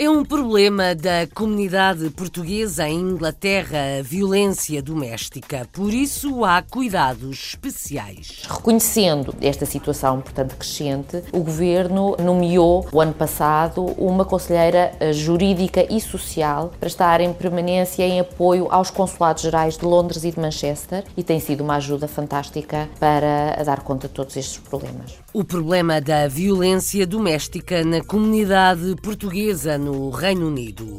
É um problema da comunidade portuguesa em Inglaterra a violência doméstica. Por isso há cuidados especiais. reconhecendo esta situação, portanto, crescente, o Governo nomeou, o ano passado, uma conselheira eh, jurídica e social para estar em permanência em apoio aos consulados gerais de Londres e de Manchester e tem sido uma ajuda fantástica para dar conta de todos estes problemas. O problema da violência doméstica na comunidade portuguesa no Reino Unido.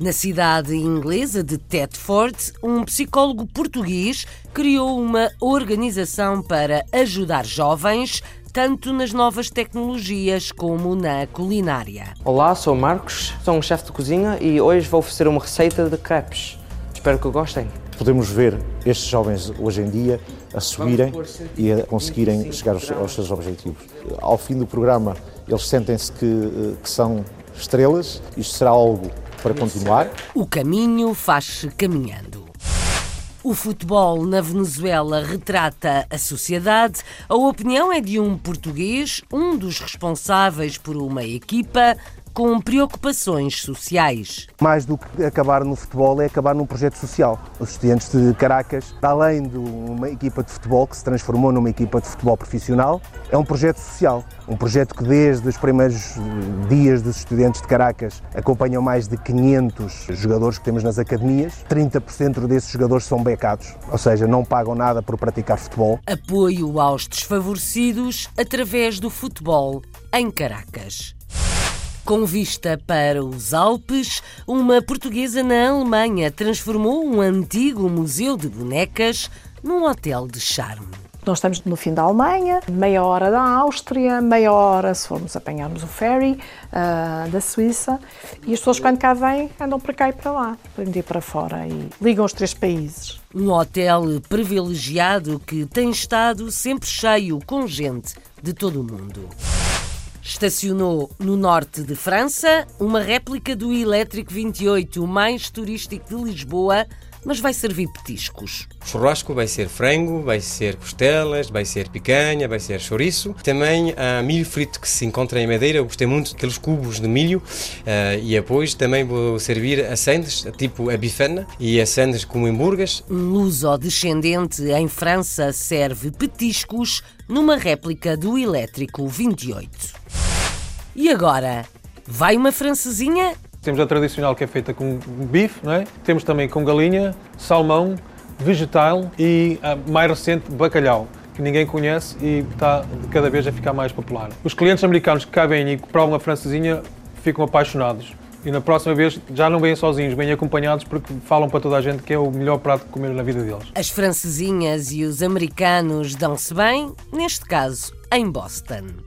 Na cidade inglesa de Thetford, um psicólogo português criou uma organização para ajudar jovens, tanto nas novas tecnologias como na culinária. Olá, sou o Marcos, sou um chefe de cozinha e hoje vou oferecer uma receita de crepes. Espero que gostem. Podemos ver estes jovens hoje em dia a subirem e a conseguirem chegar aos, aos seus objetivos. Ao fim do programa, eles sentem-se que, eh, que são estrelas, isto será algo para continuar. O caminho faz-se caminhando. O futebol na Venezuela retrata a sociedade. A opinião é de um português, um dos responsáveis por uma equipa com preocupações sociais. Mais do que acabar no futebol é acabar num projeto social. Os estudantes de Caracas, além de uma equipa de futebol que se transformou numa equipa de futebol profissional, é um projeto social. Um projeto que desde os primeiros dias dos estudantes de Caracas acompanham mais de 500 jogadores que temos nas academias. 30% desses jogadores são becados, ou seja, não pagam nada por praticar futebol. Apoio aos desfavorecidos através do futebol em Caracas. Com vista para os Alpes, uma portuguesa na Alemanha transformou um antigo museu de bonecas num hotel de charme. Nós estamos no fim da Alemanha, meia hora da Áustria, meia hora se formos apanharmos o ferry uh, da Suíça e as pessoas quando cá vêm andam para cá e para lá, para ir para fora e ligam os três países. Um hotel privilegiado que tem estado sempre cheio com gente de todo o mundo. Estacionou no norte de França uma réplica do Elétrico 28, o mais turístico de Lisboa, mas vai servir petiscos. O churrasco vai ser frango, vai ser costelas, vai ser picanha, vai ser chouriço. Também há milho frito que se encontra em Madeira. Eu gostei muito daqueles cubos de milho. Uh, e depois também vou servir assendes, tipo a bifana, e assendes como hambúrgueres. Luso-descendente em França serve petiscos numa réplica do Elétrico 28. E agora, vai uma francesinha? Temos a tradicional que é feita com bife, não é? Temos também com galinha, salmão, vegetal e a mais recente, bacalhau, que ninguém conhece e está cada vez a ficar mais popular. Os clientes americanos que cá vêm e provam a francesinha ficam apaixonados. E na próxima vez já não vêm sozinhos, vêm acompanhados porque falam para toda a gente que é o melhor prato de comer na vida deles. As francesinhas e os americanos dão-se bem, neste caso, em Boston.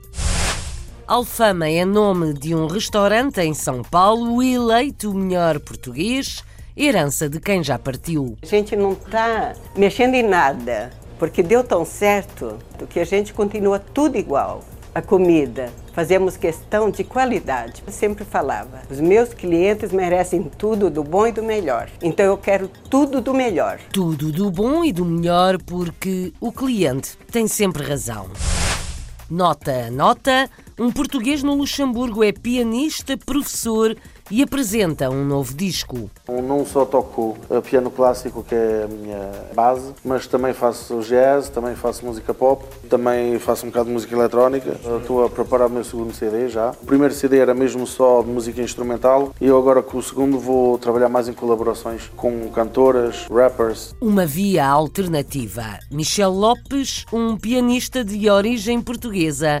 Alfama é nome de um restaurante em São Paulo, eleito o melhor português, herança de quem já partiu. A gente não está mexendo em nada, porque deu tão certo que a gente continua tudo igual. A comida, fazemos questão de qualidade. Eu sempre falava, os meus clientes merecem tudo do bom e do melhor. Então eu quero tudo do melhor. Tudo do bom e do melhor porque o cliente tem sempre razão. Nota, nota, um português no Luxemburgo é pianista, professor e apresenta um novo disco. Eu não só toco piano clássico, que é a minha base, mas também faço jazz, também faço música pop, também faço um bocado de música eletrónica. Estou a preparar o meu segundo CD já. O primeiro CD era mesmo só de música instrumental e eu agora com o segundo vou trabalhar mais em colaborações com cantoras, rappers. Uma via alternativa. Michel Lopes, um pianista de origem portuguesa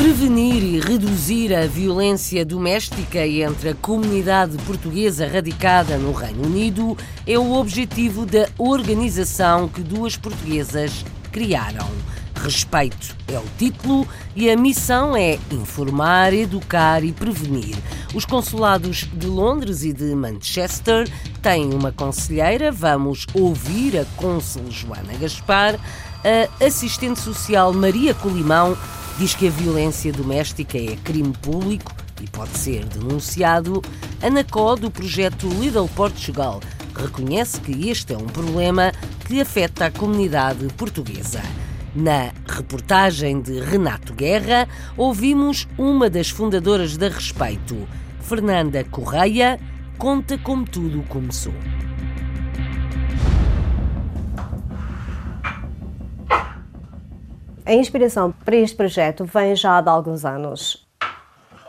Prevenir e reduzir a violência doméstica entre a comunidade portuguesa radicada no Reino Unido é o objetivo da organização que duas portuguesas criaram. Respeito é o título e a missão é informar, educar e prevenir. Os consulados de Londres e de Manchester têm uma conselheira. Vamos ouvir a cônsul Joana Gaspar. A assistente social Maria Colimão diz que a violência doméstica é crime público e pode ser denunciado. Ana Có, do projeto Lidl Portugal, reconhece que este é um problema que afeta a comunidade portuguesa. Na reportagem de Renato Guerra, ouvimos uma das fundadoras da Respeito, Fernanda Correia, conta como tudo começou. A inspiração para este projeto vem já de alguns anos.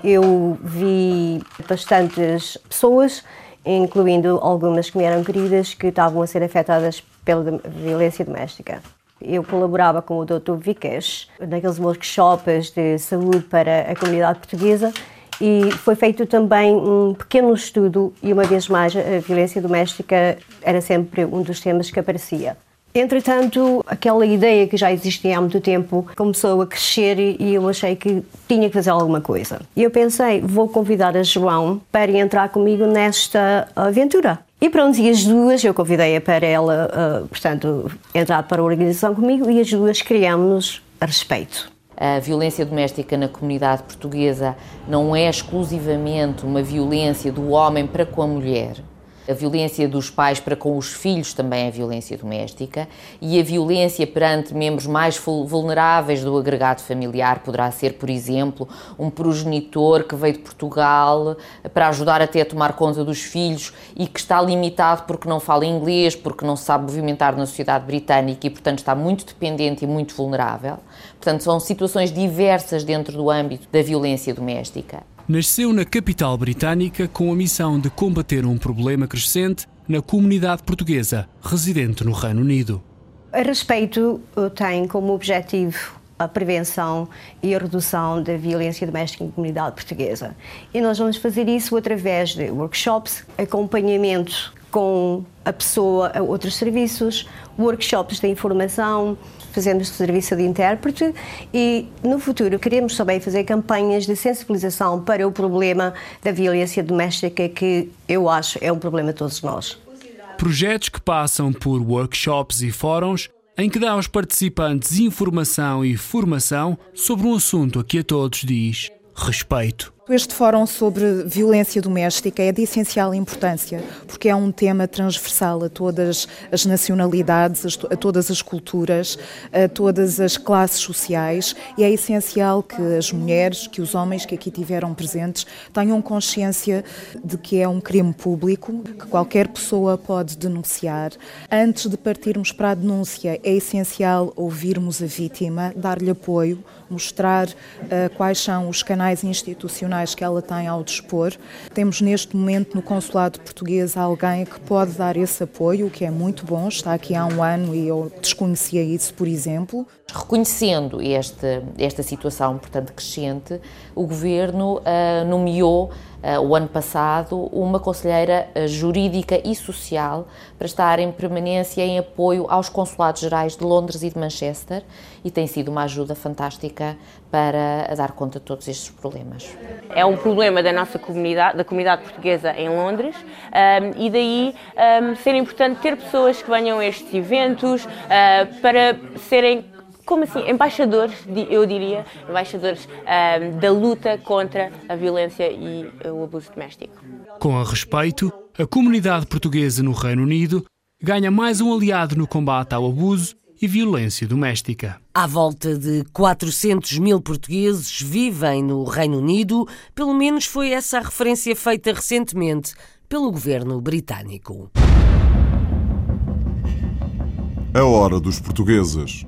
Eu vi bastantes pessoas, incluindo algumas que me eram queridas, que estavam a ser afetadas pela violência doméstica. Eu colaborava com o Dr. Vikesh naqueles workshops de saúde para a comunidade portuguesa e foi feito também um pequeno estudo e uma vez mais a violência doméstica era sempre um dos temas que aparecia. Entretanto, aquela ideia que já existia há muito tempo começou a crescer e eu achei que tinha que fazer alguma coisa. E eu pensei, vou convidar a João para entrar comigo nesta aventura. E pronto, e as duas, eu convidei-a para ela, uh, portanto, entrar para a organização comigo e as duas criámos a respeito. A violência doméstica na comunidade portuguesa não é exclusivamente uma violência do homem para com a mulher a violência dos pais para com os filhos também é violência doméstica e a violência perante membros mais vulneráveis do agregado familiar poderá ser, por exemplo, um progenitor que veio de Portugal para ajudar até a tomar conta dos filhos e que está limitado porque não fala inglês, porque não sabe movimentar na sociedade britânica e, portanto, está muito dependente e muito vulnerável. Portanto, são situações diversas dentro do âmbito da violência doméstica. Nasceu na capital britânica com a missão de combater um problema crescente na comunidade portuguesa residente no Reino Unido. A respeito tem como objetivo a prevenção e a redução da violência doméstica na comunidade portuguesa. E nós vamos fazer isso através de workshops, acompanhamento com a pessoa a outros serviços, workshops de informação, fazemos serviço de intérprete e no futuro queremos também fazer campanhas de sensibilização para o problema da violência doméstica que eu acho é um problema de todos nós. Projetos que passam por workshops e fóruns em que dá aos participantes informação e formação sobre um assunto a que a todos diz respeito. Este fórum sobre violência doméstica é de essencial importância, porque é um tema transversal a todas as nacionalidades, a todas as culturas, a todas as classes sociais, e é essencial que as mulheres, que os homens que aqui tiveram presentes tenham consciência de que é um crime público, que qualquer pessoa pode denunciar. Antes de partirmos para a denúncia, é essencial ouvirmos a vítima, dar-lhe apoio, mostrar uh, quais são os canais institucionais que ela tem ao dispor. Temos neste momento no Consulado Português alguém que pode dar esse apoio, o que é muito bom, está aqui há um ano e eu desconhecia isso, por exemplo. Reconhecendo este, esta situação, portanto, crescente, o Governo uh, nomeou o ano passado uma conselheira uh, jurídica e social para estar em permanência em apoio aos consulados gerais de Londres e de Manchester e tem sido uma ajuda fantástica para dar conta de todos estes problemas. É um problema da nossa comunidade, da comunidade portuguesa em Londres um, e daí um, ser importante ter pessoas que venham a estes eventos uh, para serem como assim, embaixadores, eu diria, embaixadores um, da luta contra a violência e o abuso doméstico. Com a respeito, a comunidade portuguesa no Reino Unido ganha mais um aliado no combate ao abuso e violência doméstica. À volta de 400 mil portugueses vivem no Reino Unido, pelo menos foi essa a referência feita recentemente pelo governo britânico. A hora dos portugueses.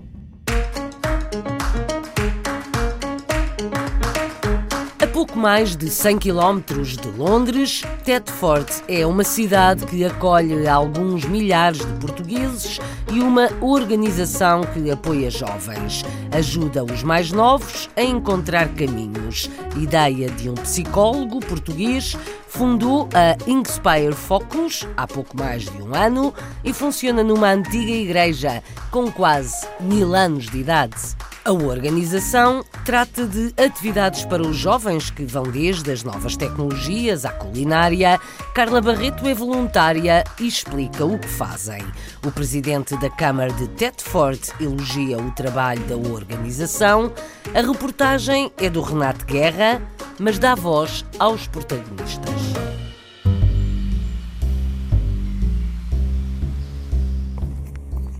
Pouco mais de 100 km de Londres, Thetford é uma cidade que acolhe alguns milhares de portugueses e uma organização que apoia jovens. Ajuda os mais novos a encontrar caminhos. Ideia de um psicólogo português fundou a Inspire Focus há pouco mais de um ano e funciona numa antiga igreja com quase mil anos de idade. A organização trata de atividades para os jovens que vão desde as novas tecnologias à culinária. Carla Barreto é voluntária e explica o que fazem. O presidente da Câmara de Tetford elogia o trabalho da organização. A reportagem é do Renato Guerra, mas dá voz aos protagonistas.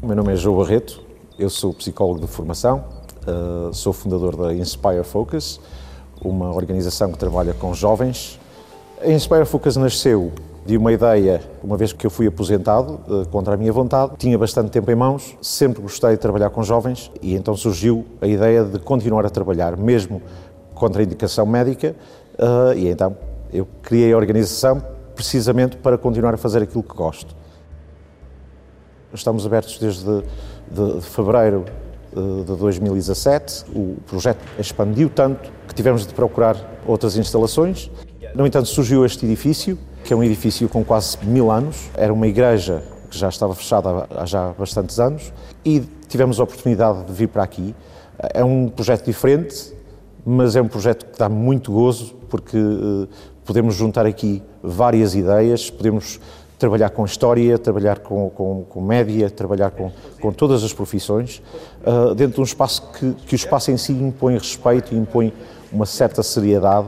O meu nome é João Barreto, eu sou psicólogo de formação, uh, sou fundador da Inspire Focus, uma organização que trabalha com jovens. A Inspire Focus nasceu de uma ideia, uma vez que eu fui aposentado, uh, contra a minha vontade, tinha bastante tempo em mãos, sempre gostei de trabalhar com jovens e então surgiu a ideia de continuar a trabalhar, mesmo contra a indicação médica, uh, e então eu criei a organização precisamente para continuar a fazer aquilo que gosto. Estamos abertos desde de, de fevereiro eh, de 2017. O projeto expandiu tanto que tivemos de procurar outras instalações. No entanto, surgiu este edifício, que é um edifício com quase mil anos. Era uma igreja que já estava fechada há já bastantes anos e tivemos a oportunidade de vir para aqui. É um projeto diferente, mas é um projeto que dá muito gozo porque uh, podemos juntar aqui várias ideias, podemos trabalhar com história, trabalhar com, com, com média, trabalhar com, com todas as profissões, uh, dentro de um espaço que, que o espaço em si impõe respeito e impõe uma certa seriedade.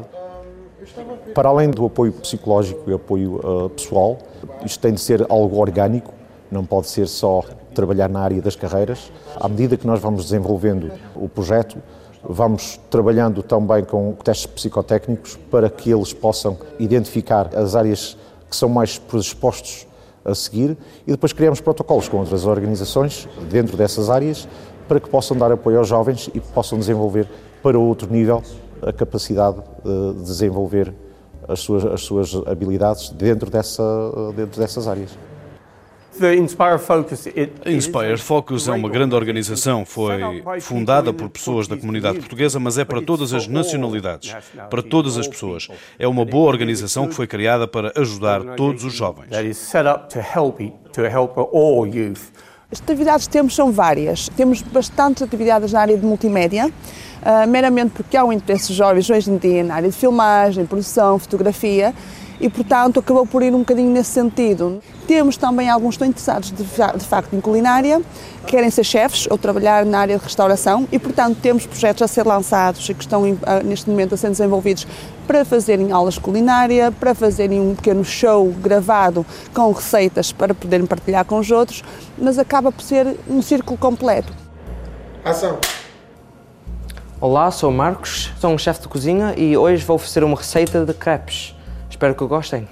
Para além do apoio psicológico e apoio uh, pessoal, isto tem de ser algo orgânico, não pode ser só trabalhar na área das carreiras. À medida que nós vamos desenvolvendo o projeto, vamos trabalhando também com testes psicotécnicos para que eles possam identificar as áreas que são mais predispostos a seguir e depois criamos protocolos com outras organizações dentro dessas áreas para que possam dar apoio aos jovens e possam desenvolver para outro nível a capacidade de desenvolver as suas, as suas habilidades dentro, dessa, dentro dessas áreas. A Inspire Focus é uma grande organização, foi fundada por pessoas da comunidade portuguesa, mas é para todas as nacionalidades, para todas as pessoas. É uma boa organização que foi criada para ajudar todos os jovens. As atividades que temos são várias. Temos bastantes atividades na área de multimédia, uh, meramente porque há um interesse jovens hoje em dia na área de filmagem, produção, fotografia e, portanto, acabou por ir um bocadinho nesse sentido. Temos também alguns que estão interessados de, de facto em culinária, querem ser chefes ou trabalhar na área de restauração e, portanto, temos projetos a ser lançados e que estão neste momento a ser desenvolvidos para fazerem aulas de culinária, para fazerem um pequeno show gravado com receitas para poderem partilhar com os outros, mas acaba por ser um círculo completo. Ação! Olá, sou o Marcos, sou um chefe de cozinha e hoje vou oferecer uma receita de crepes. Espero que gostem.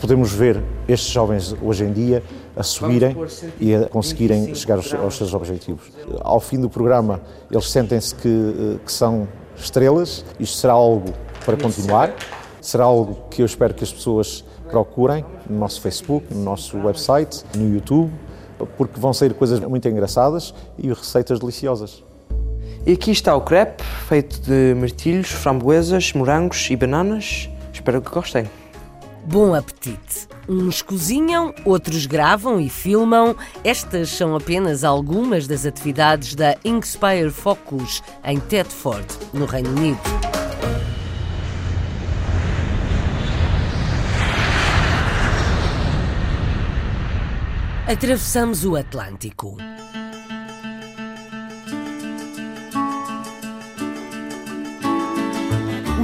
Podemos ver estes jovens hoje em dia a subirem e a conseguirem chegar aos, aos, seus objetivos. Ao fim do programa, eles sentem-se que, eh, que são estrelas. Isto será algo para continuar. Será algo que eu espero que as pessoas procurem no nosso Facebook, no nosso website, no YouTube, porque vão sair coisas muito engraçadas e receitas deliciosas. E aqui está o crepe, feito de mirtilhos, framboesas, morangos e bananas. Espero que gostem. Bom apetite! Uns cozinham, outros gravam e filmam. Estas são apenas algumas das atividades da Inspire Focus em Thetford, no Reino Unido. Atravessamos o Atlântico.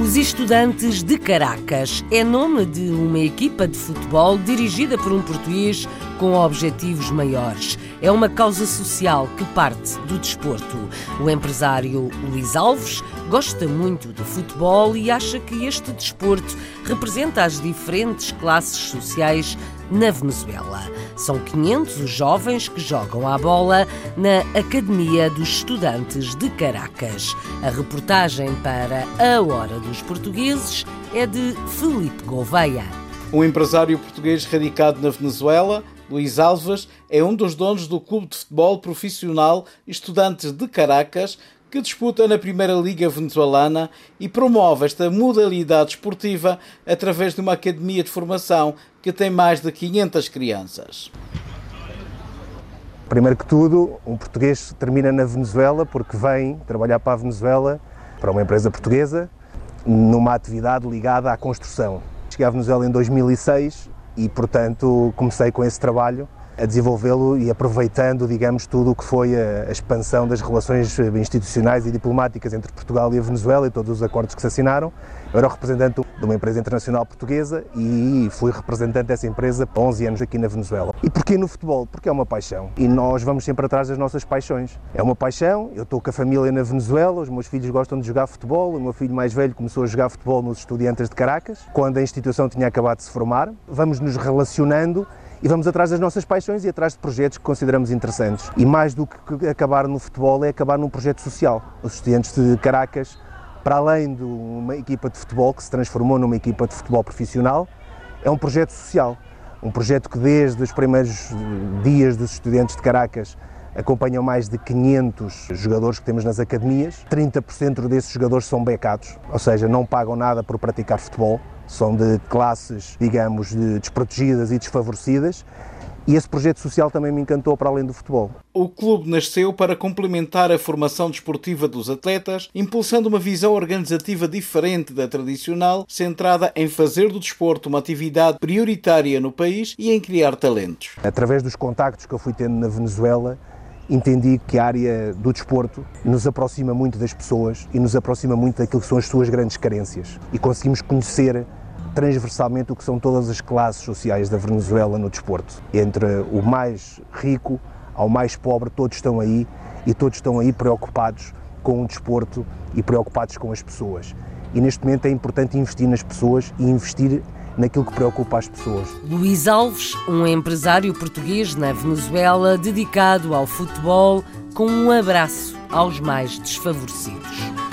Os Estudantes de Caracas é nome de uma equipa de futebol dirigida por um português com objetivos maiores. É uma causa social que parte do desporto. O empresário Luís Alves gosta muito de futebol e acha que este desporto representa as diferentes classes sociais na Venezuela. São 500 os jovens que jogam à bola na Academia dos Estudantes de Caracas. A reportagem para A Hora dos Portugueses é de Felipe Gouveia. Um empresário português radicado na Venezuela, Luís Alves, é um dos donos do clube de futebol profissional Estudantes de Caracas, que disputa na Primeira Liga Venezuelana e promove esta modalidade esportiva através de uma academia de formação que tem mais de 500 crianças. Primeiro que tudo, um português termina na Venezuela porque vem trabalhar para a Venezuela, para uma empresa portuguesa, numa atividade ligada à construção. Cheguei à Venezuela em 2006 e, portanto, comecei com esse trabalho a desenvolvê-lo e aproveitando, digamos, tudo o que foi a, a, expansão das relações institucionais e diplomáticas entre Portugal e a Venezuela e todos os acordos que se assinaram. Eu era o representante de uma empresa internacional portuguesa e fui representante dessa empresa há 11 anos aqui na Venezuela. E porquê no futebol? Porque é uma paixão e nós vamos sempre atrás das nossas paixões. É uma paixão, eu estou com a família na Venezuela, os meus filhos gostam de jogar futebol, o meu filho mais velho começou a jogar futebol nos Estudiantes de Caracas, quando a instituição tinha acabado de se formar. Vamos nos relacionando e vamos atrás das nossas paixões e atrás de projetos que consideramos interessantes. E mais do que acabar no futebol, é acabar num projeto social. Os estudantes de Caracas, para além de uma equipa de futebol que se transformou numa equipa de futebol profissional, é um projeto social. Um projeto que desde os primeiros dias dos estudantes de Caracas acompanham mais de 500 jogadores que temos nas academias. 30% desses jogadores são becados, ou seja, não pagam nada por praticar futebol são de classes, digamos, de desprotegidas e desfavorecidas. E esse projeto social também me encantou para além do futebol. O clube nasceu para complementar a formação desportiva dos atletas, impulsando uma visão organizativa diferente da tradicional, centrada em fazer do desporto uma atividade prioritária no país e em criar talentos. Através dos contactos que eu fui tendo na Venezuela, entendi que a área do desporto nos aproxima muito das pessoas e nos aproxima muito daquilo que são as suas grandes carências. E conseguimos conhecer transversalmente o que são todas as classes sociais da Venezuela no desporto. Entre o mais rico ao mais pobre, todos estão aí e todos estão aí preocupados com o desporto e preocupados com as pessoas. E neste momento é importante investir nas pessoas e investir naquilo que preocupa as pessoas. Luís Alves, um empresário português na Venezuela dedicado ao futebol, com um abraço aos mais desfavorecidos.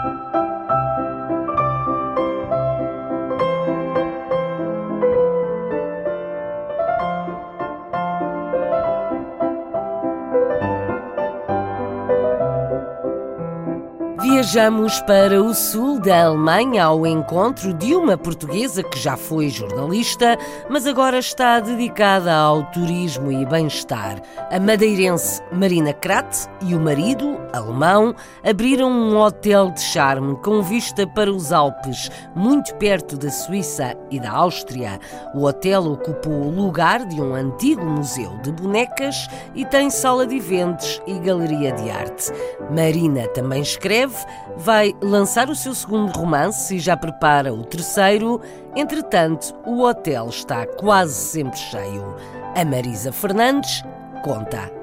Viajamos para o sul da Alemanha ao encontro de uma portuguesa que já foi jornalista, mas agora está dedicada ao turismo e bem-estar. A madeirense Marina Krat e o marido, alemão, abriram um hotel de charme com vista para os Alpes, muito perto da Suíça e da Áustria. O hotel ocupou o lugar de um antigo museu de bonecas e tem sala de eventos e galeria de arte. Marina também escreve vai lançar o seu segundo romance e já prepara o terceiro. Entretanto, o hotel está quase sempre cheio. A Marisa Fernandes conta.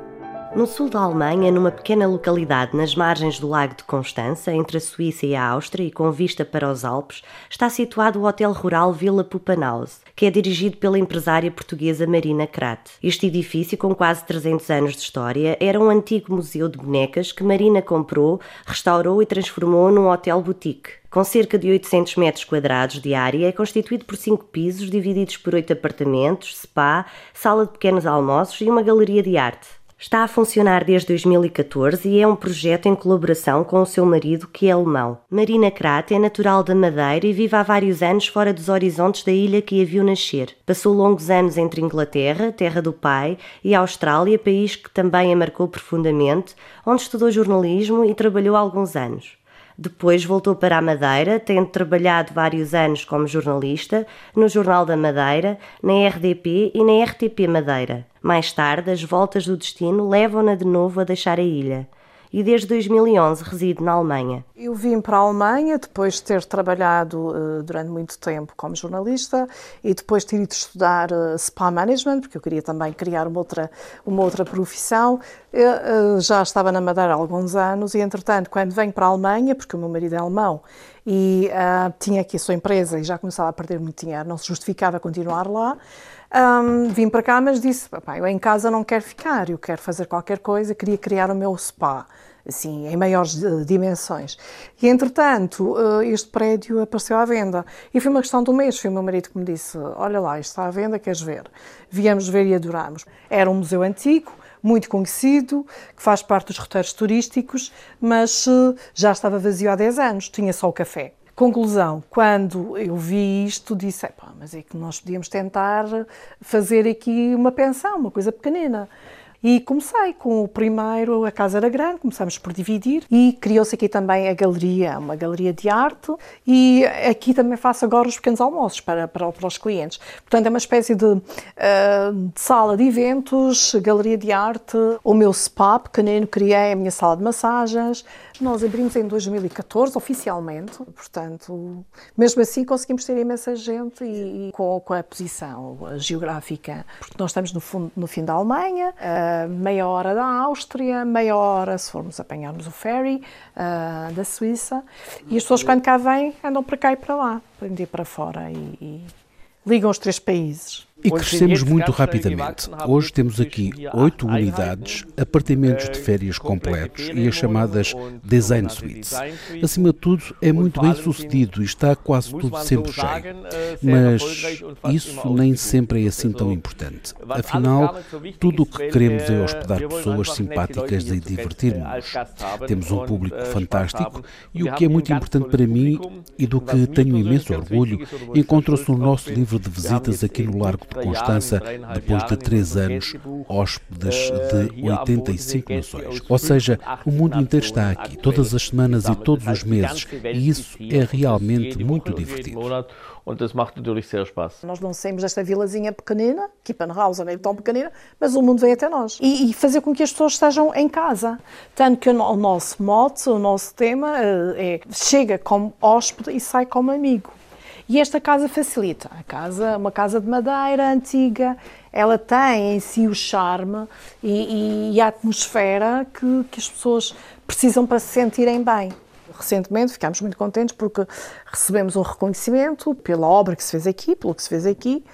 No sul da Alemanha, numa pequena localidade nas margens do Lago de Constança, entre a Suíça e a Áustria e com vista para os Alpes, está situado o Hotel Rural Vila Pupanaus, que é dirigido pela empresária portuguesa Marina Krat. Este edifício, com quase 300 anos de história, era um antigo museu de bonecas que Marina comprou, restaurou e transformou num hotel boutique. Com cerca de 800 metros quadrados de área, é constituído por cinco pisos divididos por oito apartamentos, spa, sala de pequenos almoços e uma galeria de arte. Está a funcionar desde 2014 e é um projeto em colaboração com o seu marido, que é alemão. Marina Krat é natural da Madeira e vive há vários anos fora dos horizontes da ilha que a viu nascer. Passou longos anos entre Inglaterra, terra do pai, e Austrália, país que também a marcou profundamente, onde estudou jornalismo e trabalhou alguns anos. Depois voltou para a Madeira, tendo trabalhado vários anos como jornalista no Jornal da Madeira, na RDP e na RTP Madeira. Mais tarde, as voltas do destino levam-na de novo a deixar a ilha. e desde 2011 reside na Alemanha. Eu vim para a Alemanha depois de ter trabalhado uh, durante muito tempo como jornalista e depois de ter ido estudar uh, spa management, porque eu queria também criar uma outra, uma outra profissão. Eu uh, já estava na Madeira há alguns anos e, entretanto, quando venho para a Alemanha, porque o meu marido é alemão e tinha aqui a sua empresa e já começava a perder muito dinheiro, não se justificava continuar lá. Um, vim para cá, mas disse: eu em casa não quero ficar, eu quero fazer qualquer coisa, queria criar o meu spa assim, em maiores eh, dimensões. E, entretanto, eh, este prédio apareceu à venda. E foi uma questão um mês. Foi o meu marido que me disse: Olha lá, isto está à venda, queres ver? Viemos ver e adorámos. Era um museu antigo, muito conhecido, que faz parte dos roteiros turísticos, mas eh, já estava vazio há 10 anos, tinha só o café. Conclusão, quando eu vi isto, disse, mas é que nós podíamos tentar fazer aqui uma pensão, uma coisa pequenina. E comecei com o primeiro, a casa era grande, começamos por dividir e criou-se aqui também a galeria, uma galeria de arte e aqui também faço agora os pequenos almoços para, para, para os clientes. Portanto, é uma espécie de, uh, de, sala de eventos, galeria de arte, o meu spa pequenino, criei a minha sala de massagens. Nós abrimos em 2014, oficialmente, portanto, mesmo assim conseguimos ter imensa gente e, e com, com, a posição geográfica, porque nós estamos no, fundo, no fim da Alemanha, uh, meia hora da Áustria, meia hora se formos apanharmos o ferry uh, da Suíça. E as pessoas, quando cá vêm, andam para cá e para lá, para ir para fora e, e ligam os três países. E crescemos muito rapidamente. Hoje temos aqui oito unidades, apartamentos de férias completos e as chamadas design suites. Acima de tudo, é muito bem sucedido e está quase tudo sempre cheio. Mas isso nem sempre é assim tão importante. Afinal, tudo o que queremos é hospedar pessoas simpáticas e divertir-nos. Temos um público fantástico e o que é muito importante para mim e do que tenho imenso orgulho, encontra-se no nosso livro de visitas aqui no Largo de Constança, depois de três anos, hóspedes de 85 nações. Ou seja, o mundo inteiro está aqui, todas as semanas e todos os meses, e isso é realmente muito divertido. Nós não saímos desta vilazinha pequenina, Kippenhausen é tão pequenina, mas o mundo vem até nós. E, e, fazer com que as pessoas estejam em casa. Tanto que o nosso mote, o nosso tema eh, é chega como hóspede e sai como amigo. E esta casa facilita. A casa, uma casa de madeira antiga, ela tem em si o charme e, e a atmosfera que, que as pessoas precisam para se sentirem bem recentemente ficámos muito contentes porque recebemos um reconhecimento pela obra que se fez aqui, pelo que se fez aqui.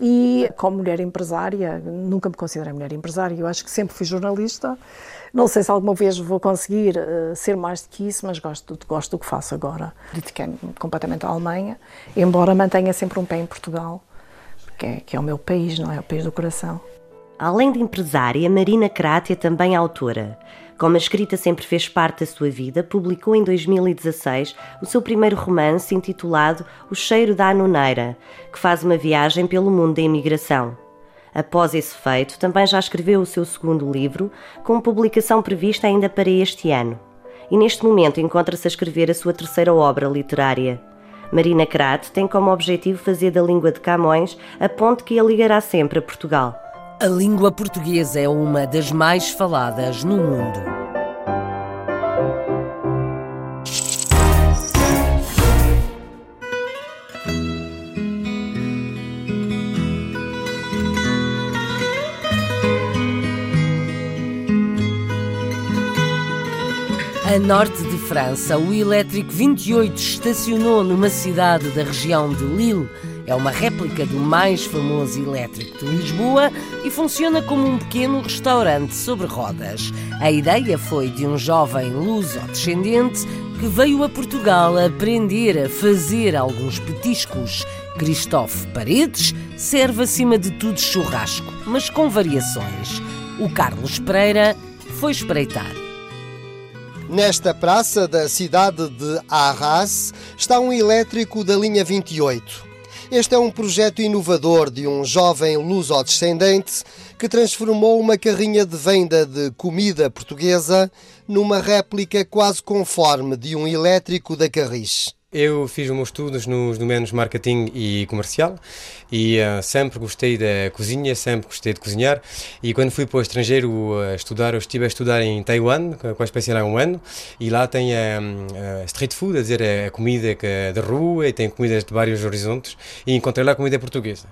E como mulher empresária, nunca me considerei mulher empresária, eu acho que sempre fui jornalista não sei se alguma vez vou conseguir uh, ser mais do que isso, mas gosto, gosto do que faço agora. Dediquei-me completamente à Alemanha, embora mantenha sempre um pé em Portugal, que é, que é o meu país, não é? O país do coração. Além de empresária, Marina Crato é também autora. Como a escrita sempre fez parte da sua vida, publicou em 2016 o seu primeiro romance intitulado O Cheiro da Anuneira, que faz uma viagem pelo mundo da imigração. Após esse feito, também já escreveu o seu segundo livro, com publicação prevista ainda para este ano. E neste momento encontra-se a escrever a sua terceira obra literária. Marina Crato tem como objetivo fazer da língua de Camões a ponte que a ligará sempre a Portugal. A língua portuguesa é uma das mais faladas no mundo. A norte de França, o elétrico 28 estacionou numa cidade da região de Lille. É uma réplica do mais famoso elétrico de Lisboa e funciona como um pequeno restaurante sobre rodas. A ideia foi de um jovem luso-descendente que veio a Portugal aprender a fazer alguns petiscos. Christophe Paredes serve acima de tudo churrasco, mas com variações. O Carlos Pereira foi espreitar. Nesta praça da cidade de Arras está um elétrico da linha 28. Este é um projeto inovador de um jovem luso-descendente que transformou uma carrinha de venda de comida portuguesa numa réplica quase conforme de um elétrico da Carris. Eu fiz os meus estudos nos domínios marketing e comercial e uh, sempre gostei da cozinha, sempre gostei de cozinhar e quando fui para o estrangeiro uh, estudar, eu estive a estudar em Taiwan, com a especial há um ano e lá tem uh, street food, a dizer, a comida que, de rua e tem comidas de vários horizontes e encontrei lá comida portuguesa.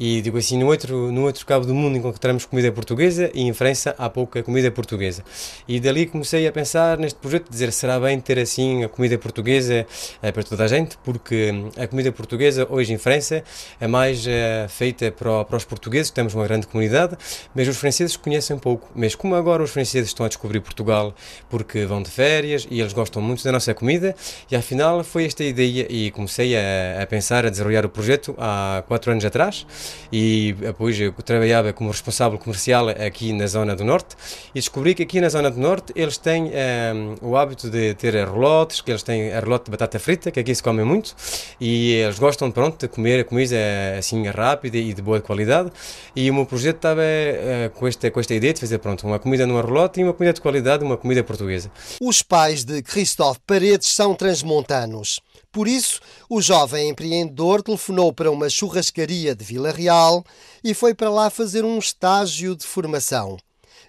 E digo assim, no outro, no outro cabo do mundo encontramos comida portuguesa e em França há pouca comida portuguesa. E dali comecei a pensar neste projeto, dizer, será bem ter assim a comida portuguesa para toda a gente, porque hum, a comida portuguesa hoje em França é mais uh, feita para, para, os portugueses, temos uma grande comunidade, mas os franceses conhecem pouco. Mas como agora os franceses estão a descobrir Portugal porque vão de férias e eles gostam muito da nossa comida, e afinal foi esta ideia e comecei a, a pensar, a desenvolver o projeto há quatro anos atrás e depois eu trabalhava como responsável comercial aqui na zona do Norte e descobri que aqui na zona do Norte eles têm um, o hábito de ter relotes, que eles têm relote de batata frita, que aqui se come muito e eles gostam pronto de comer comida assim rápida e de boa qualidade e o meu projeto estava uh, com, esta, com esta ideia de fazer pronto uma comida numa relote e uma comida de qualidade, uma comida portuguesa. Os pais de Christophe Paredes são transmontanos. Por isso, o jovem empreendedor telefonou para uma churrascaria de Vila Real e foi para lá fazer um estágio de formação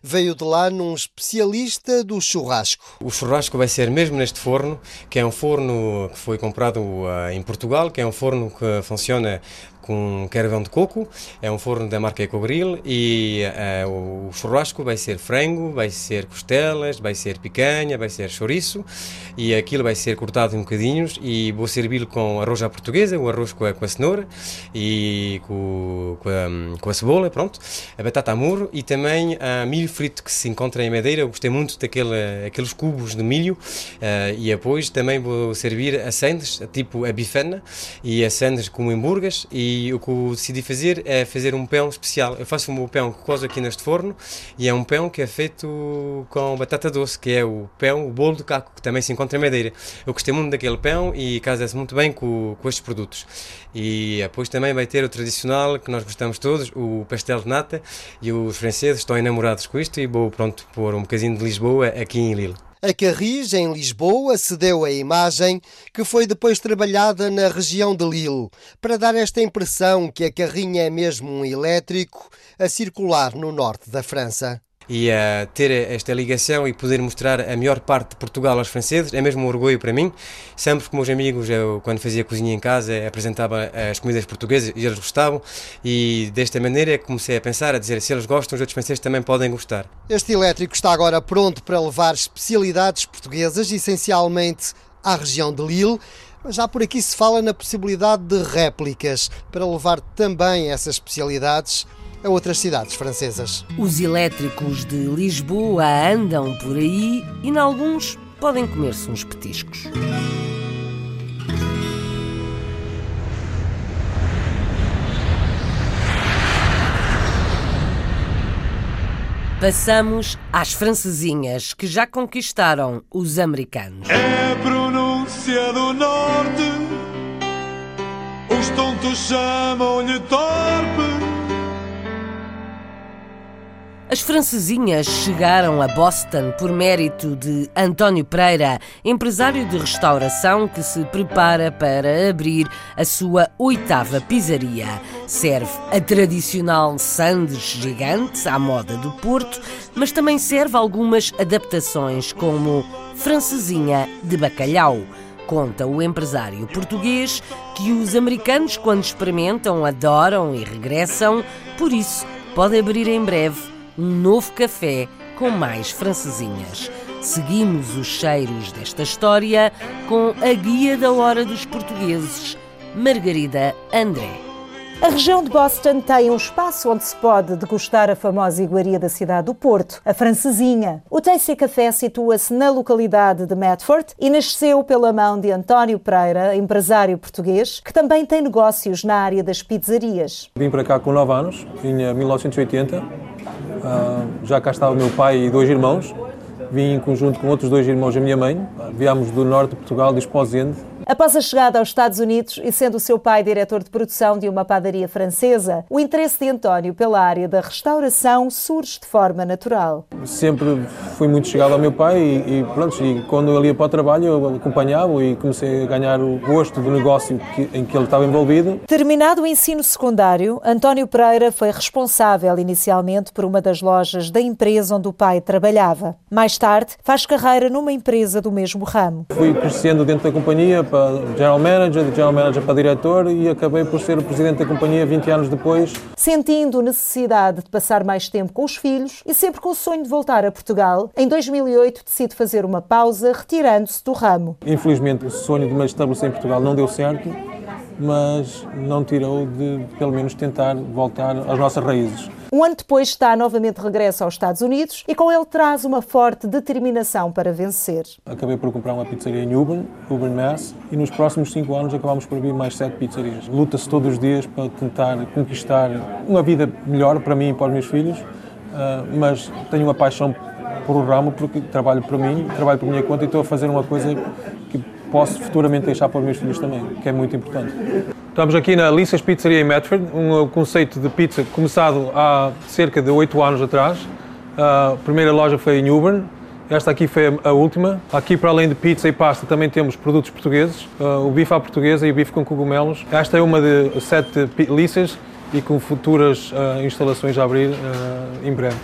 veio de lá num especialista do churrasco. O churrasco vai ser mesmo neste forno, que é um forno que foi comprado uh, em Portugal, que é um forno que funciona com carvão de coco, é um forno da marca Ecogrill e uh, o churrasco vai ser frango, vai ser costelas, vai ser picanha, vai ser chouriço e aquilo vai ser cortado em bocadinhos e vou servi-lo com arroz à portuguesa, o arroz com a, com a cenoura e com, com, a, com, a, cebola, pronto, a batata a murro e também a milho frito que se encontra em Madeira, eu gostei muito daquele, aqueles cubos de milho uh, e depois também vou servir a sandes, tipo a bifana e a sandes com hambúrgueres e e o que eu decidi fazer é fazer um pão especial. Eu faço o meu pão que cozo aqui neste forno e é um pão que é feito com batata doce, que é o pão, o bolo de caco, que também se encontra em Madeira. Eu gostei muito daquele pão e casa-se muito bem com, com estes produtos. E depois também vai ter o tradicional, que nós gostamos todos, o pastel de nata, e os franceses estão enamorados com isto e vou, pronto, pôr um bocadinho de Lisboa aqui em Lille. A Carris, em Lisboa, cedeu a imagem que foi depois trabalhada na região de Lille, para dar esta impressão que a carrinha é mesmo um elétrico a circular no norte da França e a ter esta ligação e poder mostrar a melhor parte de Portugal aos franceses é mesmo um orgulho para mim. Sempre com meus amigos, eu quando fazia cozinha em casa, apresentava as comidas portuguesas e eles gostavam e desta maneira comecei a pensar, a dizer se eles gostam, os outros franceses também podem gostar. Este elétrico está agora pronto para levar especialidades portuguesas, essencialmente à região de Lille. Mas já por aqui se fala na possibilidade de réplicas para levar também essas especialidades a outras cidades francesas. Os elétricos de Lisboa andam por aí e, em alguns, podem comer-se uns petiscos. Passamos às francesinhas que já conquistaram os americanos. É pronúncia do norte, os tontos chamam-lhe torpe. As francesinhas chegaram a Boston por mérito de António Pereira, empresário de restauração que se prepara para abrir a sua oitava pizzaria. Serve a tradicional sandes gigante à moda do Porto, mas também serve algumas adaptações como francesinha de bacalhau. Conta o empresário português que os americanos, quando experimentam, adoram e regressam, por isso pode abrir em breve um novo café com mais francesinhas. Seguimos os cheiros desta história com a guia da hora dos portugueses, Margarida André. A região de Boston tem um espaço onde se pode degustar a famosa iguaria da cidade do Porto, a francesinha. O Tasty Café situa-se na localidade de Medford e nasceu pela mão de António Pereira, empresário português, que também tem negócios na área das pizzarias. Vim para cá com 9 anos, em 1980. Uh, já cá estava o meu pai e dois irmãos. Vim em conjunto com outros dois irmãos da minha mãe. Viemos do norte de Portugal, de Esposende, Após a chegada aos Estados Unidos e sendo o seu pai diretor de produção de uma padaria francesa, o interesse de António pela área da restauração surge de forma natural. Sempre fui muito chegado ao meu pai e, e pronto, e quando ele ia para o trabalho eu acompanhava e comecei a ganhar o gosto do negócio que, em que ele estava envolvido. Terminado o ensino secundário, António Pereira foi responsável inicialmente por uma das lojas da empresa onde o pai trabalhava. Mais tarde, faz carreira numa empresa do mesmo ramo. Fui crescendo dentro da companhia para general manager, de general manager para diretor e acabei por ser o presidente da companhia 20 anos depois. Sentindo necessidade de passar mais tempo com os filhos e sempre com o sonho de voltar a Portugal, em 2008 decide fazer uma pausa, retirando-se do ramo. Infelizmente, o sonho de me estabelecer em Portugal não deu certo, mas não tirou de, pelo menos, tentar voltar às nossas raízes. Um ano depois está novamente de regresso aos Estados Unidos e com ele traz uma forte determinação para vencer. Acabei por comprar uma pizzaria em Auburn, Auburn, Mass, e nos próximos cinco anos acabamos por abrir mais sete pizzarias. Luta-se todos os dias para tentar conquistar uma vida melhor para mim e para os meus filhos, ah, mas tenho uma paixão por o ramo porque trabalho para mim, trabalho por minha conta e estou a fazer uma coisa que posso futuramente deixar para os meus filhos também, que é muito importante. Estamos aqui na Lissas Pizzaria em Medford, um conceito de pizza começado há cerca de 8 anos atrás. A primeira loja foi em Auburn, esta aqui foi a última. Aqui, para além de pizza e pasta, também temos produtos portugueses, o bife à portuguesa e o bife com cogumelos. Esta é uma de sete lissas e com futuras instalações a abrir em breve.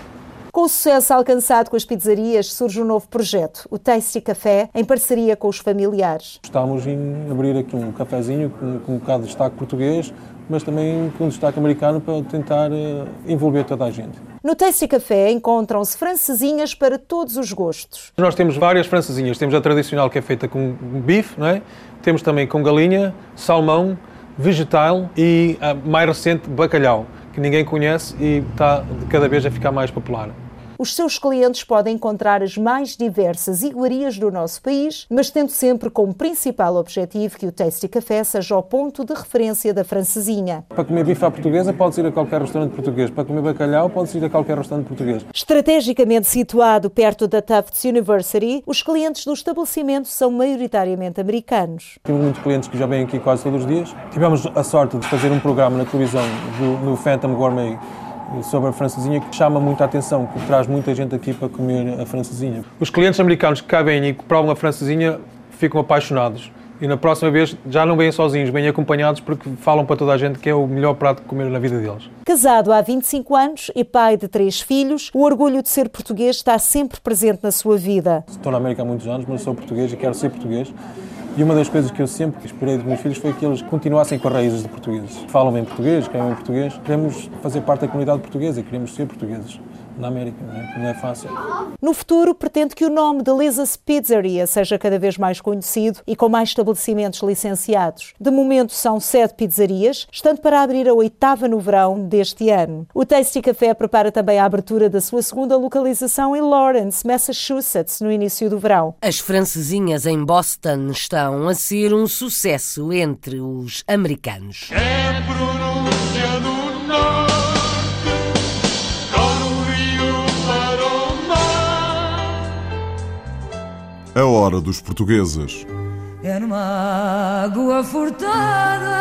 Com o sucesso alcançado com as pizzarias, surge um novo projeto, o Tasty Café, em parceria com os familiares. Estamos em abrir aqui um cafezinho com, com um bocado de destaque português, mas também com um destaque americano para tentar uh, envolver toda a gente. No Tasty Café encontram-se francesinhas para todos os gostos. Nós temos várias francesinhas. Temos a tradicional que é feita com bife, não é? temos também com galinha, salmão, vegetal e a mais recente, bacalhau, que ninguém conhece e está cada vez a ficar mais popular. Os seus clientes podem encontrar as mais diversas iguarias do nosso país, mas tendo sempre como principal objetivo que o Tasty Café seja o ponto de referência da francesinha. Para comer bife à portuguesa, pode ir a qualquer restaurante português. Para comer bacalhau, pode ir a qualquer restaurante português. Estrategicamente situado perto da Tufts University, os clientes do estabelecimento são maioritariamente americanos. Temos muitos clientes que já vêm aqui quase todos os dias. Tivemos a sorte de fazer um programa na televisão do, no Phantom Gourmet sobre a francesinha que chama muita atenção, que traz muita gente aqui para comer a francesinha. Os clientes americanos que cá vêm e que provam a francesinha ficam apaixonados. E na próxima vez já não vêm sozinhos, vêm acompanhados porque falam para toda a gente que é o melhor prato de comer na vida deles. Casado há 25 anos e pai de três filhos, o orgulho de ser português está sempre presente na sua vida. Estou na América há muitos anos, mas sou português e quero ser português. E uma das coisas que eu sempre esperei dos meus filhos foi que eles continuassem com as raízes de portugueses. Falam bem português, querem bem português. Queremos fazer parte da comunidade portuguesa e queremos ser portugueses na América, não é? não é fácil. No futuro, pretende que o nome de Lisa's Pizzeria seja cada vez mais conhecido e com mais estabelecimentos licenciados. De momento, são sete pizzarias, estando para abrir a oitava no verão deste ano. O Tasty Café prepara também a abertura da sua segunda localização em Lawrence, Massachusetts, no início do verão. As francesinhas em Boston estão a ser um sucesso entre os americanos. É A hora dos portugueses. É numa água furtada,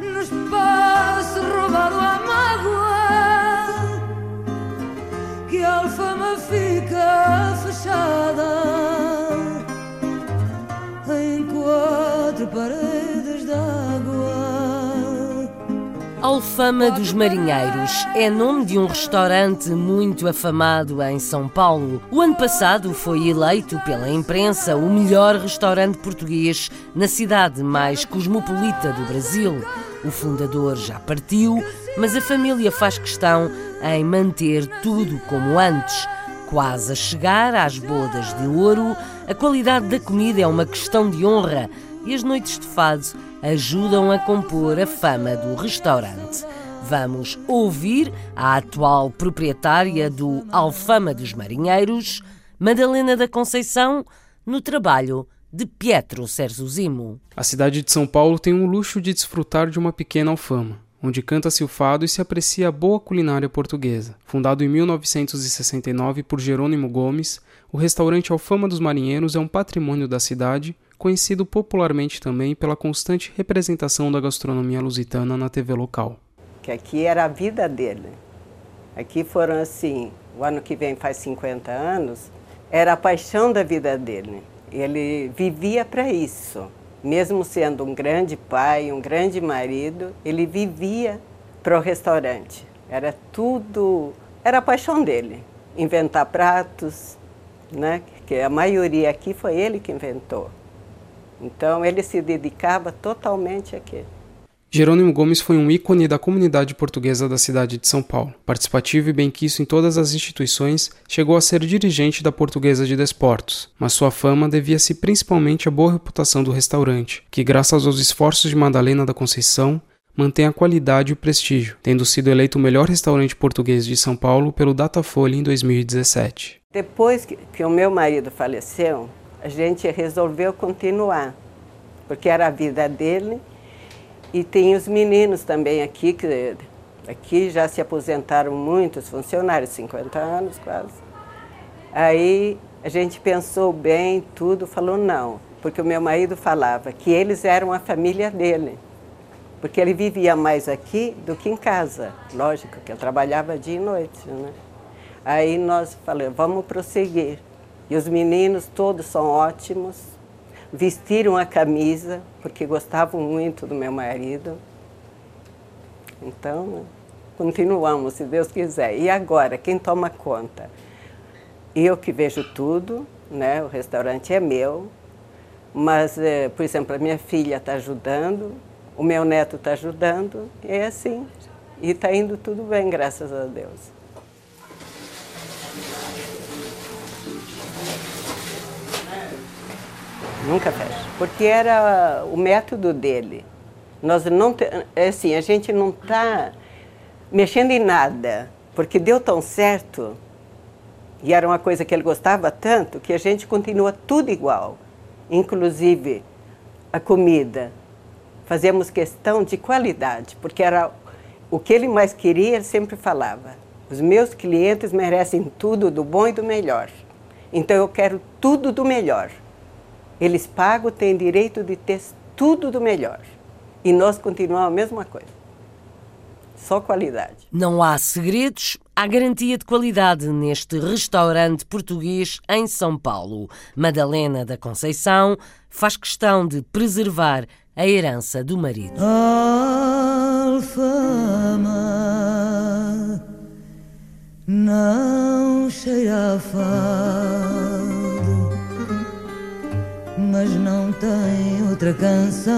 no espaço roubado à mágoa, que a alfama fica fechada Alfama dos Marinheiros é nome de um restaurante muito afamado em São Paulo. O ano passado foi eleito pela imprensa o melhor restaurante português na cidade mais cosmopolita do Brasil. O fundador já partiu, mas a família faz questão em manter tudo como antes. Quase a chegar às bodas de ouro, a qualidade da comida é uma questão de honra e as noites de fado ajudam a compor a fama do restaurante. Vamos ouvir a atual proprietária do Alfama dos Marinheiros, Madalena da Conceição, no trabalho de Pietro Serzuzimo. A cidade de São Paulo tem o luxo de desfrutar de uma pequena alfama. onde canta-se o fado e se aprecia a boa culinária portuguesa. Fundado em 1969 por Jerônimo Gomes, o restaurante Alfama dos Marinheiros é um patrimônio da cidade, conhecido popularmente também pela constante representação da gastronomia lusitana na TV local. Que aqui era a vida dele. Aqui foram assim, o ano que vem faz 50 anos, era a paixão da vida dele. Ele vivia para isso. Mesmo sendo um grande pai, um grande marido, ele vivia para o restaurante. Era tudo, era a paixão dele. Inventar pratos, né? Que a maioria aqui foi ele que inventou. Então ele se dedicava totalmente àquilo. Jerônimo Gomes foi um ícone da comunidade portuguesa da cidade de São Paulo. Participativo e benquisto em todas as instituições, chegou a ser dirigente da Portuguesa de Desportos, mas sua fama devia-se principalmente à boa reputação do restaurante, que, graças aos esforços de Madalena da Conceição, mantém a qualidade e o prestígio, tendo sido eleito o melhor restaurante português de São Paulo pelo Datafolha em 2017. Depois que o meu marido faleceu, a gente resolveu continuar, porque era a vida dele e tem os meninos também aqui, que aqui já se aposentaram muitos funcionários, 50 anos quase. Aí a gente pensou bem, tudo, falou não, porque o meu marido falava que eles eram a família dele, porque ele vivia mais aqui do que em casa, lógico, que ele trabalhava dia e noite, né? Aí nós falamos, vamos prosseguir. E os meninos todos são ótimos, vestiram a camisa, porque gostavam muito do meu marido. Então, continuamos, se Deus quiser. E agora, quem toma conta? Eu que vejo tudo, né? o restaurante é meu, mas, eh, por exemplo, a minha filha está ajudando, o meu neto está ajudando, é assim. E está indo tudo bem, graças a Deus. Nunca fecha. Porque era o método dele. Nós não, é assim, a gente não está mexendo em nada, porque deu tão certo e era uma coisa que ele gostava tanto que a gente continua tudo igual, inclusive a comida. Fazemos questão de qualidade, porque era o que ele mais queria, ele sempre falava. Os meus clientes merecem tudo do bom e do melhor. Então eu quero tudo do melhor. Eles pagam, têm direito de ter tudo do melhor. E nós continuamos a mesma coisa. Só qualidade. Não há segredos, há garantia de qualidade neste restaurante português em São Paulo. Madalena da Conceição faz questão de preservar a herança do marido. Alfama não cheira a mas não tem outra canção.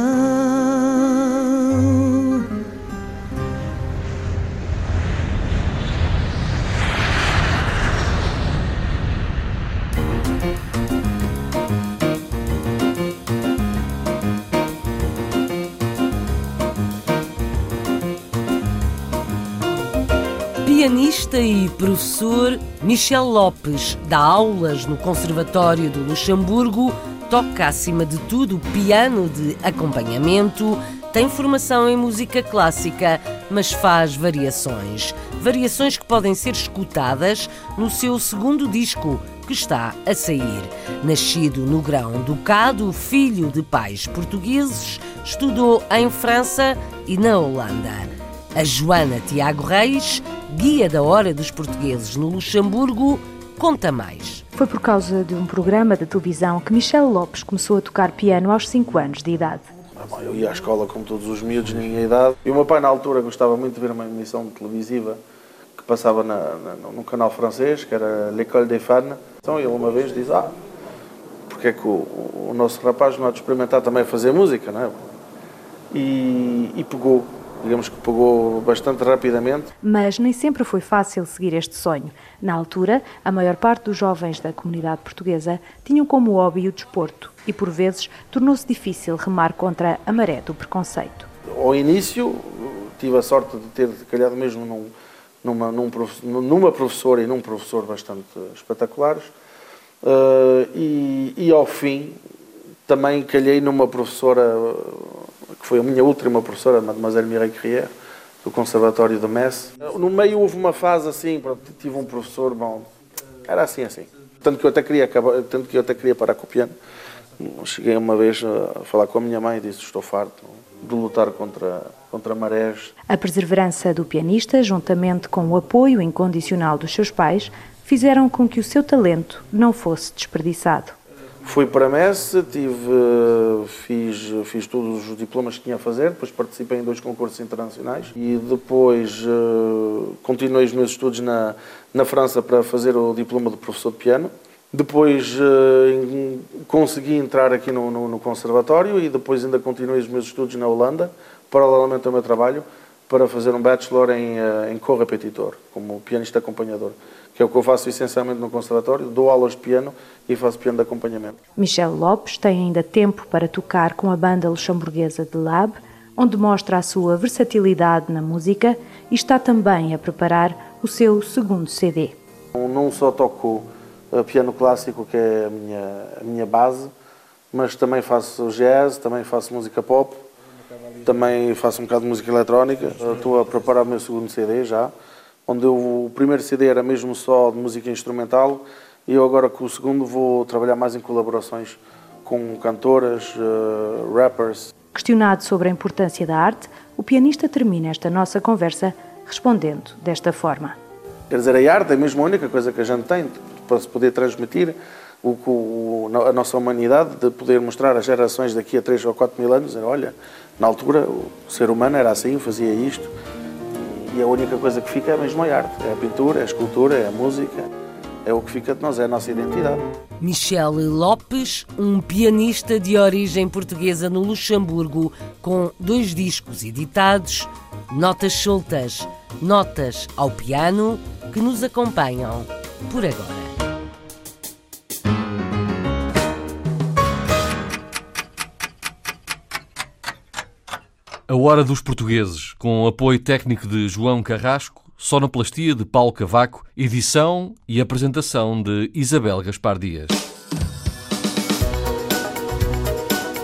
pianista e professor Michel Lopes dá aulas no Conservatório do Luxemburgo toca, acima de tudo, piano de acompanhamento, tem formação em música clássica, mas faz variações. Variações que podem ser escutadas no seu segundo disco, que está a sair. Nascido no Grão-Ducado, filho de pais portugueses, estudou em França e na Holanda. A Joana Tiago Reis, guia da Hora dos Portugueses no Luxemburgo, conta mais. Foi por causa de um programa de televisão que Michel Lopes começou a tocar piano aos 5 anos de idade. Ah, eu ia à escola como todos os miúdos na minha idade. E o meu pai, na altura, gostava muito de ver uma emissão televisiva que passava na, na, no canal francês, que era L'École des Fans. Então ele uma vez disse, ah, porque é que o, o nosso rapaz não há de experimentar também fazer música, não é? E, e pegou digamos que pegou bastante rapidamente. Mas nem sempre foi fácil seguir este sonho. Na altura, a maior parte dos jovens da comunidade portuguesa tinham como hobby o desporto e, por vezes, tornou-se difícil remar contra a maré do preconceito. Ao início, tive a sorte de ter calhado mesmo num, numa, num, numa professora e num professor bastante espetaculares. Uh, e, e ao fim, também calhei numa professora que foi a minha última professora, Mademoiselle Mireille Crier, do Conservatório de Metz. No meio houve uma fase assim, tive um professor, bom, era assim, assim. Tanto que eu até queria, tanto que eu até queria parar com o piano. Cheguei uma vez a falar com a minha mãe e disse: Estou farto de lutar contra, contra marés. A perseverança do pianista, juntamente com o apoio incondicional dos seus pais, fizeram com que o seu talento não fosse desperdiçado. Fui para Messe, tive, fiz, fiz todos os diplomas que tinha a fazer, depois participei em dois concursos internacionais e depois uh, continuei os meus estudos na, na França para fazer o diploma de professor de piano. Depois uh, consegui entrar aqui no, no, no, conservatório e depois ainda continuei os meus estudos na Holanda, paralelamente ao meu trabalho, para fazer um bachelor em, uh, em co-repetitor, como pianista acompanhador, que é o que eu faço essencialmente no conservatório, dou aulas de piano e faço piano de acompanhamento. Michel Lopes tem ainda tempo para tocar com a banda luxemburguesa de Lab, onde mostra a sua versatilidade na música e está também a preparar o seu segundo CD. Não só toco piano clássico, que é a minha, a minha base, mas também faço jazz, também faço música pop, também faço um bocado de música eletrónica. Estou a preparar o meu segundo CD já, onde eu, o primeiro CD era mesmo só de música instrumental e eu agora com o segundo vou trabalhar mais em colaborações com cantoras, uh, rappers. Questionado sobre a importância da arte, o pianista termina esta nossa conversa respondendo desta forma. Quer dizer, a arte é mesmo a única coisa que a gente tem para se poder transmitir o, o, a nossa humanidade, de poder mostrar às gerações daqui a 3 ou 4 mil anos, olha, na altura o ser humano era assim, fazia isto, e a única coisa que fica é mesmo a arte, é a pintura, é a escultura, é a música, é o que fica de nós, é a nossa identidade. Michel Lopes, um pianista de origem portuguesa no Luxemburgo, com dois discos editados, notas soltas, notas ao piano, que nos acompanham por agora. A Hora dos Portugueses, com apoio técnico de João Carrasco, sonoplastia de Paulo Cavaco, edição e apresentação de Isabel Gaspar Dias.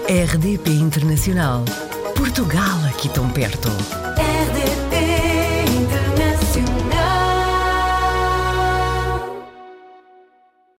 RDP Internacional. Portugal aqui tão perto.